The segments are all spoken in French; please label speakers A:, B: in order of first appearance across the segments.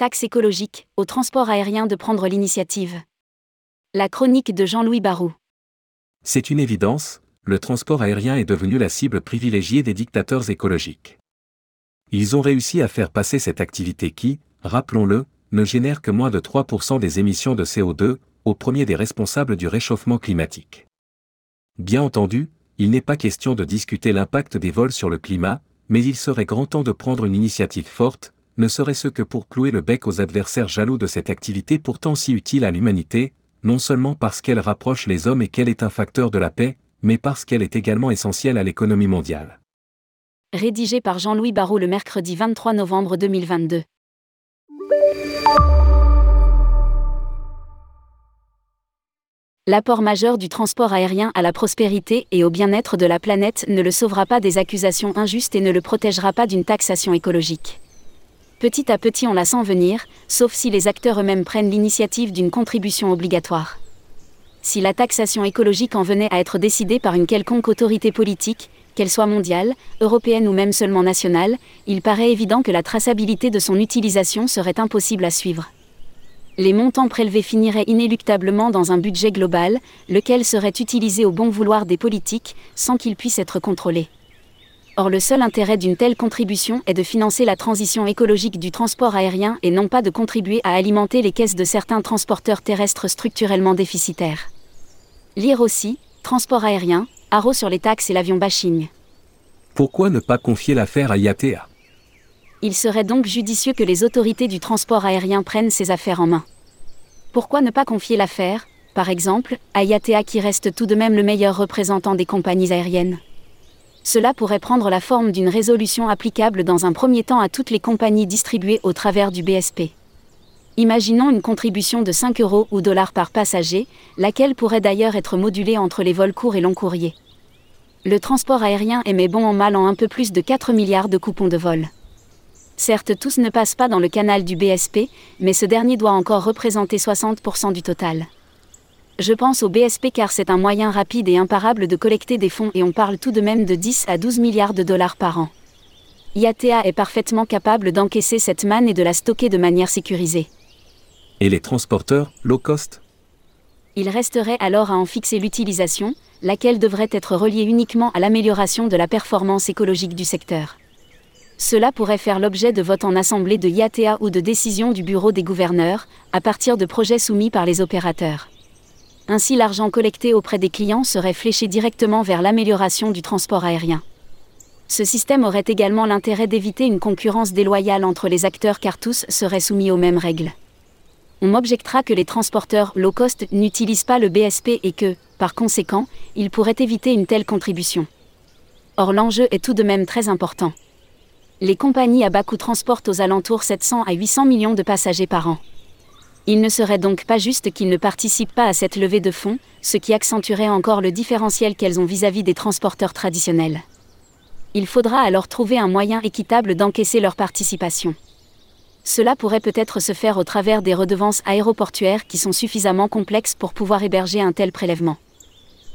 A: taxe écologique, au transport aérien de prendre l'initiative. La chronique de Jean-Louis Barou.
B: C'est une évidence, le transport aérien est devenu la cible privilégiée des dictateurs écologiques. Ils ont réussi à faire passer cette activité qui, rappelons-le, ne génère que moins de 3% des émissions de CO2, au premier des responsables du réchauffement climatique. Bien entendu, il n'est pas question de discuter l'impact des vols sur le climat, mais il serait grand temps de prendre une initiative forte, ne serait-ce que pour clouer le bec aux adversaires jaloux de cette activité pourtant si utile à l'humanité, non seulement parce qu'elle rapproche les hommes et qu'elle est un facteur de la paix, mais parce qu'elle est également essentielle à l'économie mondiale.
A: Rédigé par Jean-Louis Barrault le mercredi 23 novembre 2022. L'apport majeur du transport aérien à la prospérité et au bien-être de la planète ne le sauvera pas des accusations injustes et ne le protégera pas d'une taxation écologique. Petit à petit on la sent venir, sauf si les acteurs eux-mêmes prennent l'initiative d'une contribution obligatoire. Si la taxation écologique en venait à être décidée par une quelconque autorité politique, qu'elle soit mondiale, européenne ou même seulement nationale, il paraît évident que la traçabilité de son utilisation serait impossible à suivre les montants prélevés finiraient inéluctablement dans un budget global, lequel serait utilisé au bon vouloir des politiques, sans qu'ils puissent être contrôlés. Or le seul intérêt d'une telle contribution est de financer la transition écologique du transport aérien et non pas de contribuer à alimenter les caisses de certains transporteurs terrestres structurellement déficitaires. Lire aussi, transport aérien, haro sur les taxes et l'avion bashing.
B: Pourquoi ne pas confier l'affaire à IATA
A: il serait donc judicieux que les autorités du transport aérien prennent ces affaires en main. Pourquoi ne pas confier l'affaire, par exemple, à IATA qui reste tout de même le meilleur représentant des compagnies aériennes? Cela pourrait prendre la forme d'une résolution applicable dans un premier temps à toutes les compagnies distribuées au travers du BSP. Imaginons une contribution de 5 euros ou dollars par passager, laquelle pourrait d'ailleurs être modulée entre les vols courts et longs courriers. Le transport aérien émet bon en mal en un peu plus de 4 milliards de coupons de vol. Certes, tous ne passent pas dans le canal du BSP, mais ce dernier doit encore représenter 60% du total. Je pense au BSP car c'est un moyen rapide et imparable de collecter des fonds et on parle tout de même de 10 à 12 milliards de dollars par an. IATA est parfaitement capable d'encaisser cette manne et de la stocker de manière sécurisée.
B: Et les transporteurs, low cost?
A: Il resterait alors à en fixer l'utilisation, laquelle devrait être reliée uniquement à l'amélioration de la performance écologique du secteur. Cela pourrait faire l'objet de votes en assemblée de IATA ou de décisions du Bureau des gouverneurs, à partir de projets soumis par les opérateurs. Ainsi l'argent collecté auprès des clients serait fléché directement vers l'amélioration du transport aérien. Ce système aurait également l'intérêt d'éviter une concurrence déloyale entre les acteurs car tous seraient soumis aux mêmes règles. On m'objectera que les transporteurs low cost n'utilisent pas le BSP et que, par conséquent, ils pourraient éviter une telle contribution. Or l'enjeu est tout de même très important les compagnies à bas coût transportent aux alentours 700 à 800 millions de passagers par an. Il ne serait donc pas juste qu'ils ne participent pas à cette levée de fonds, ce qui accentuerait encore le différentiel qu'elles ont vis-à-vis des transporteurs traditionnels. Il faudra alors trouver un moyen équitable d'encaisser leur participation. Cela pourrait peut-être se faire au travers des redevances aéroportuaires qui sont suffisamment complexes pour pouvoir héberger un tel prélèvement.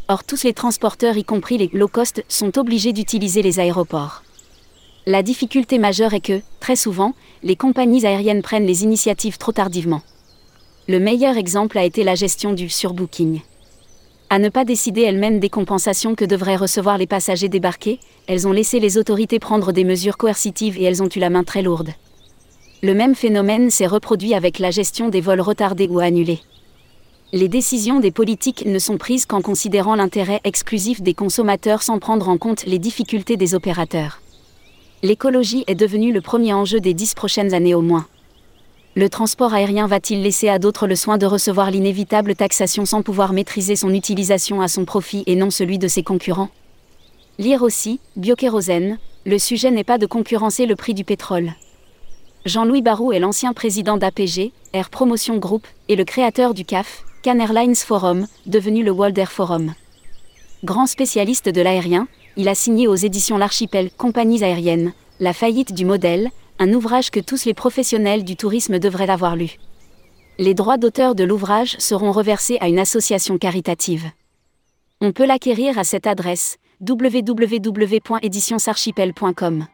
A: Or tous les transporteurs, y compris les low cost, sont obligés d'utiliser les aéroports. La difficulté majeure est que, très souvent, les compagnies aériennes prennent les initiatives trop tardivement. Le meilleur exemple a été la gestion du surbooking. À ne pas décider elles-mêmes des compensations que devraient recevoir les passagers débarqués, elles ont laissé les autorités prendre des mesures coercitives et elles ont eu la main très lourde. Le même phénomène s'est reproduit avec la gestion des vols retardés ou annulés. Les décisions des politiques ne sont prises qu'en considérant l'intérêt exclusif des consommateurs sans prendre en compte les difficultés des opérateurs l'écologie est devenue le premier enjeu des dix prochaines années au moins. Le transport aérien va-t-il laisser à d'autres le soin de recevoir l'inévitable taxation sans pouvoir maîtriser son utilisation à son profit et non celui de ses concurrents? Lire aussi, biokérosène, le sujet n'est pas de concurrencer le prix du pétrole. Jean-Louis Barou est l'ancien président d'APG, Air Promotion Group, et le créateur du CAF, Can Airlines Forum, devenu le World Air Forum. Grand spécialiste de l'aérien, il a signé aux éditions L'Archipel Compagnies aériennes, La faillite du modèle, un ouvrage que tous les professionnels du tourisme devraient avoir lu. Les droits d'auteur de l'ouvrage seront reversés à une association caritative. On peut l'acquérir à cette adresse www.éditionsarchipel.com.